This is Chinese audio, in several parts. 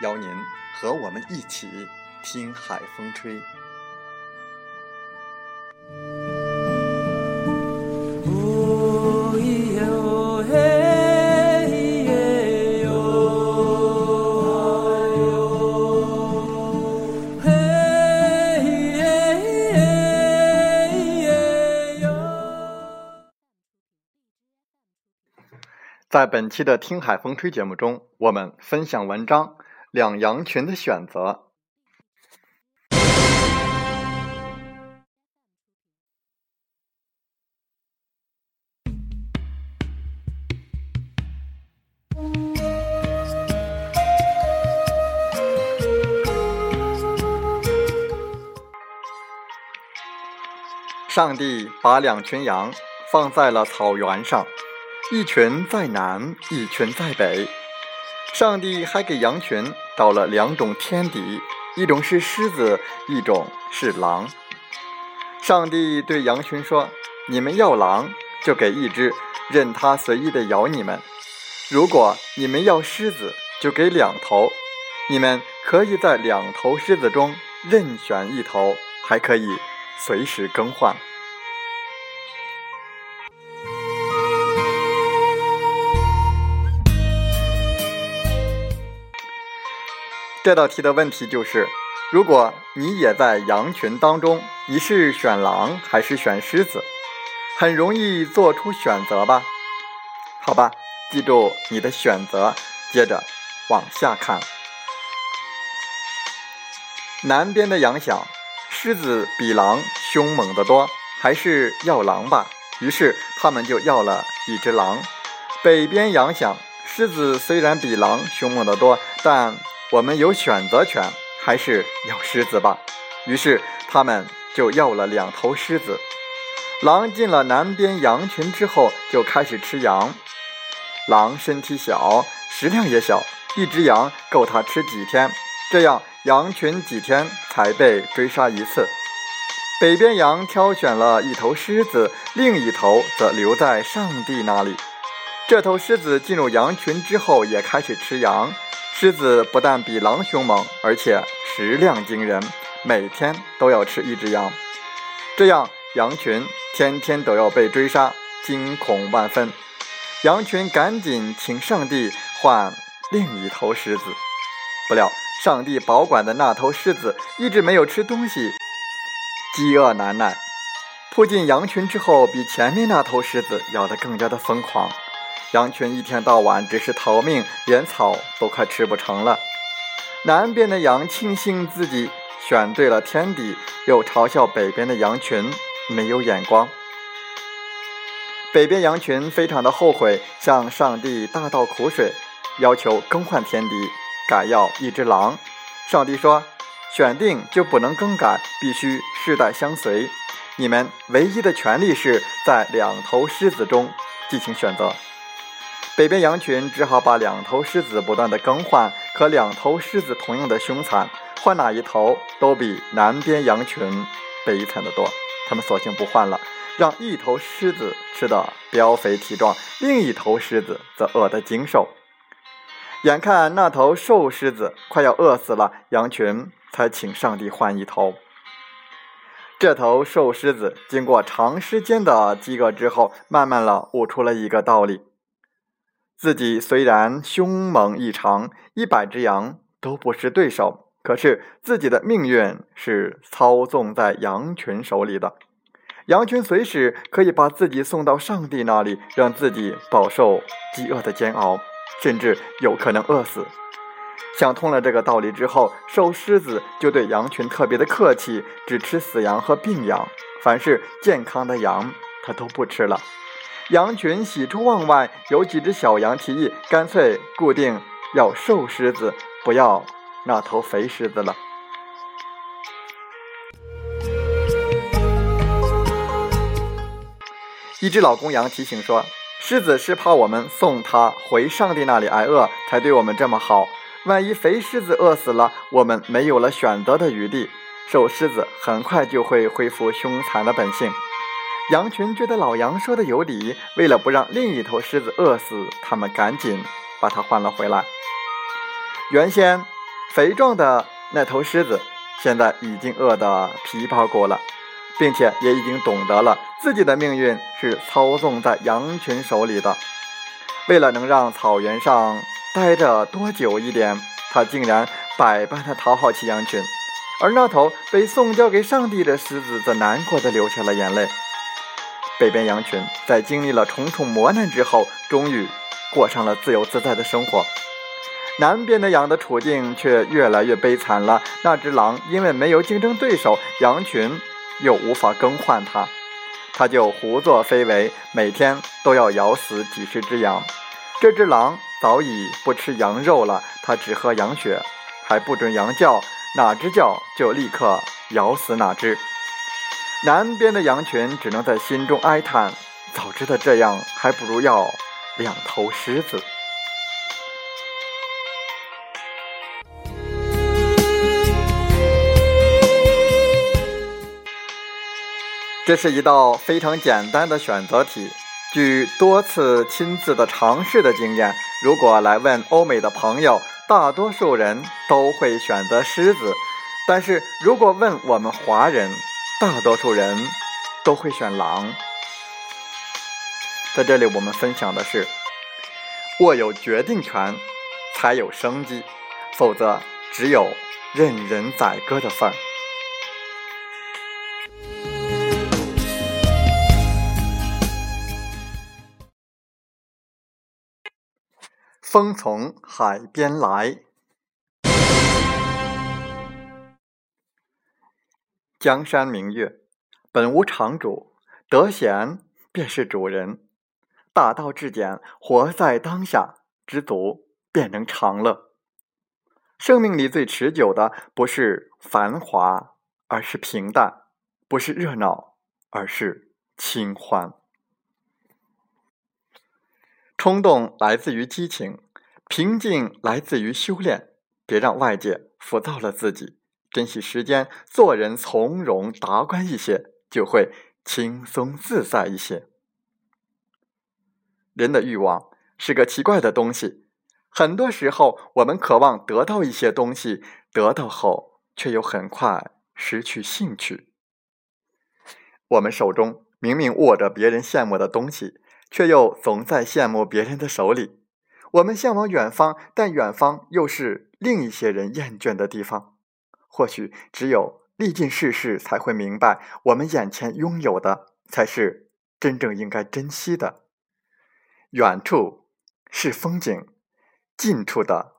邀您和我们一起听海风吹。在本期的《听海风吹》节目中，我们分享文章。两羊群的选择。上帝把两群羊放在了草原上，一群在南，一群在北。上帝还给羊群找了两种天敌，一种是狮子，一种是狼。上帝对羊群说：“你们要狼，就给一只，任它随意的咬你们；如果你们要狮子，就给两头，你们可以在两头狮子中任选一头，还可以随时更换。”这道题的问题就是：如果你也在羊群当中，你是选狼还是选狮子？很容易做出选择吧？好吧，记住你的选择。接着往下看，南边的羊想：狮子比狼凶猛得多，还是要狼吧？于是他们就要了一只狼。北边羊想：狮子虽然比狼凶猛得多，但我们有选择权，还是要狮子吧。于是他们就要了两头狮子。狼进了南边羊群之后，就开始吃羊。狼身体小，食量也小，一只羊够它吃几天。这样羊群几天才被追杀一次。北边羊挑选了一头狮子，另一头则留在上帝那里。这头狮子进入羊群之后，也开始吃羊。狮子不但比狼凶猛，而且食量惊人，每天都要吃一只羊。这样，羊群天天都要被追杀，惊恐万分。羊群赶紧请上帝换另一头狮子。不料，上帝保管的那头狮子一直没有吃东西，饥饿难耐，扑进羊群之后，比前面那头狮子咬得更加的疯狂。羊群一天到晚只是逃命，连草都快吃不成了。南边的羊庆幸自己选对了天敌，又嘲笑北边的羊群没有眼光。北边羊群非常的后悔，向上帝大倒苦水，要求更换天敌，改要一只狼。上帝说：“选定就不能更改，必须世代相随。你们唯一的权利是在两头狮子中进行选择。”北边羊群只好把两头狮子不断的更换，可两头狮子同样的凶残，换哪一头都比南边羊群悲惨的多。他们索性不换了，让一头狮子吃得膘肥体壮，另一头狮子则饿得精瘦。眼看那头瘦狮子快要饿死了，羊群才请上帝换一头。这头瘦狮子经过长时间的饥饿之后，慢慢的悟出了一个道理：自己虽然凶猛异常，一百只羊都不是对手，可是自己的命运是操纵在羊群手里的。羊群随时可以把自己送到上帝那里，让自己饱受饥饿的煎熬，甚至有可能饿死。想通了这个道理之后，瘦狮子就对羊群特别的客气，只吃死羊和病羊，凡是健康的羊，它都不吃了。羊群喜出望外，有几只小羊提议，干脆固定要瘦狮子，不要那头肥狮子了。一只老公羊提醒说：“狮子是怕我们送它回上帝那里挨饿，才对我们这么好。”万一肥狮子饿死了，我们没有了选择的余地，瘦狮子很快就会恢复凶残的本性。羊群觉得老羊说的有理，为了不让另一头狮子饿死，他们赶紧把它换了回来。原先肥壮的那头狮子，现在已经饿得皮包骨了，并且也已经懂得了自己的命运是操纵在羊群手里的。为了能让草原上，待着多久一点，他竟然百般的讨好起羊群，而那头被送交给上帝的狮子则难过的流下了眼泪。北边羊群在经历了重重磨难之后，终于过上了自由自在的生活。南边的羊的处境却越来越悲惨了。那只狼因为没有竞争对手，羊群又无法更换它，它就胡作非为，每天都要咬死几十只羊。这只狼。早已不吃羊肉了，它只喝羊血，还不准羊叫，哪只叫就立刻咬死哪只。南边的羊群只能在心中哀叹：早知道这样，还不如要两头狮子。这是一道非常简单的选择题。据多次亲自的尝试的经验，如果来问欧美的朋友，大多数人都会选择狮子；但是如果问我们华人，大多数人都会选狼。在这里，我们分享的是：握有决定权，才有生机；否则，只有任人宰割的份儿。风从海边来，江山明月，本无常主，得闲便是主人。大道至简，活在当下，知足便能长乐。生命里最持久的，不是繁华，而是平淡；不是热闹，而是清欢。冲动来自于激情，平静来自于修炼。别让外界浮躁了自己，珍惜时间，做人从容达观一些，就会轻松自在一些。人的欲望是个奇怪的东西，很多时候我们渴望得到一些东西，得到后却又很快失去兴趣。我们手中明明握着别人羡慕的东西。却又总在羡慕别人的手里。我们向往远方，但远方又是另一些人厌倦的地方。或许只有历尽世事，才会明白，我们眼前拥有的才是真正应该珍惜的。远处是风景，近处的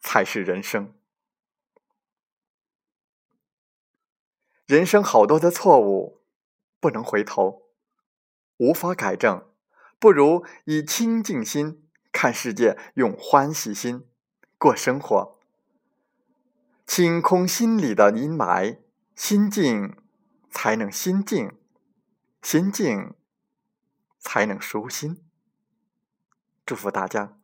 才是人生。人生好多的错误，不能回头。无法改正，不如以清净心看世界，用欢喜心过生活。清空心里的阴霾，心静才能心静，心静才能舒心。祝福大家。